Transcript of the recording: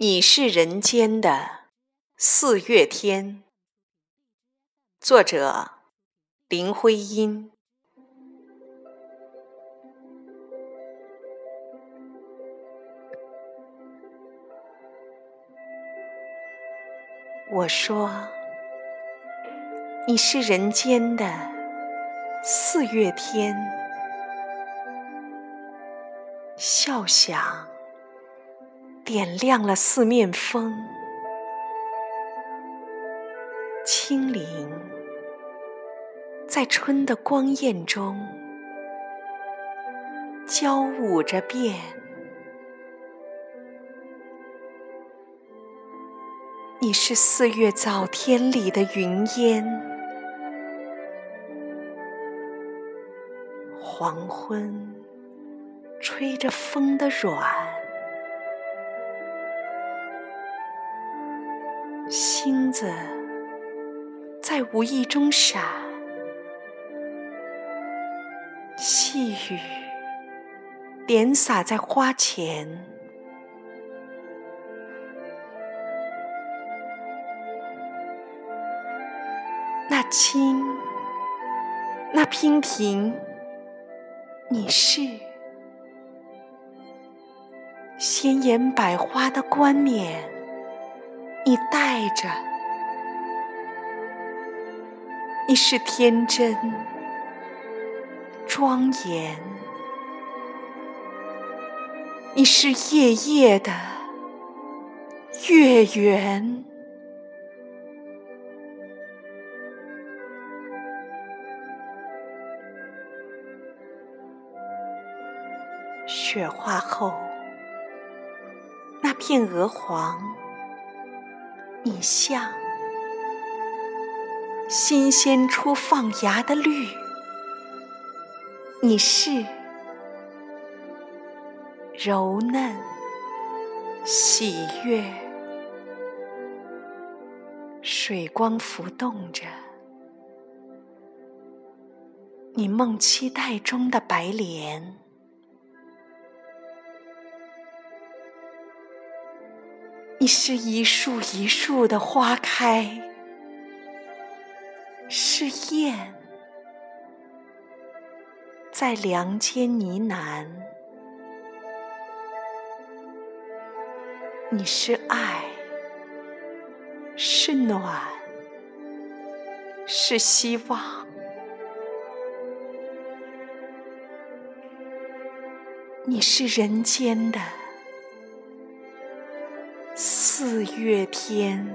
你是人间的四月天。作者：林徽因。我说，你是人间的四月天，笑响点亮了四面风，清灵在春的光艳中交舞着变。你是四月早天里的云烟，黄昏吹着风的软，星子在无意中闪，细雨点洒在花前。那青，那娉婷，你是鲜艳百花的冠冕，你带着；你是天真庄严，你是夜夜的月圆。雪化后，那片鹅黄，你像新鲜出放芽的绿，你是柔嫩喜悦，水光浮动着你梦期待中的白莲。你是一树一树的花开，是燕在梁间呢喃。你是爱，是暖，是希望。你是人间的。四月天。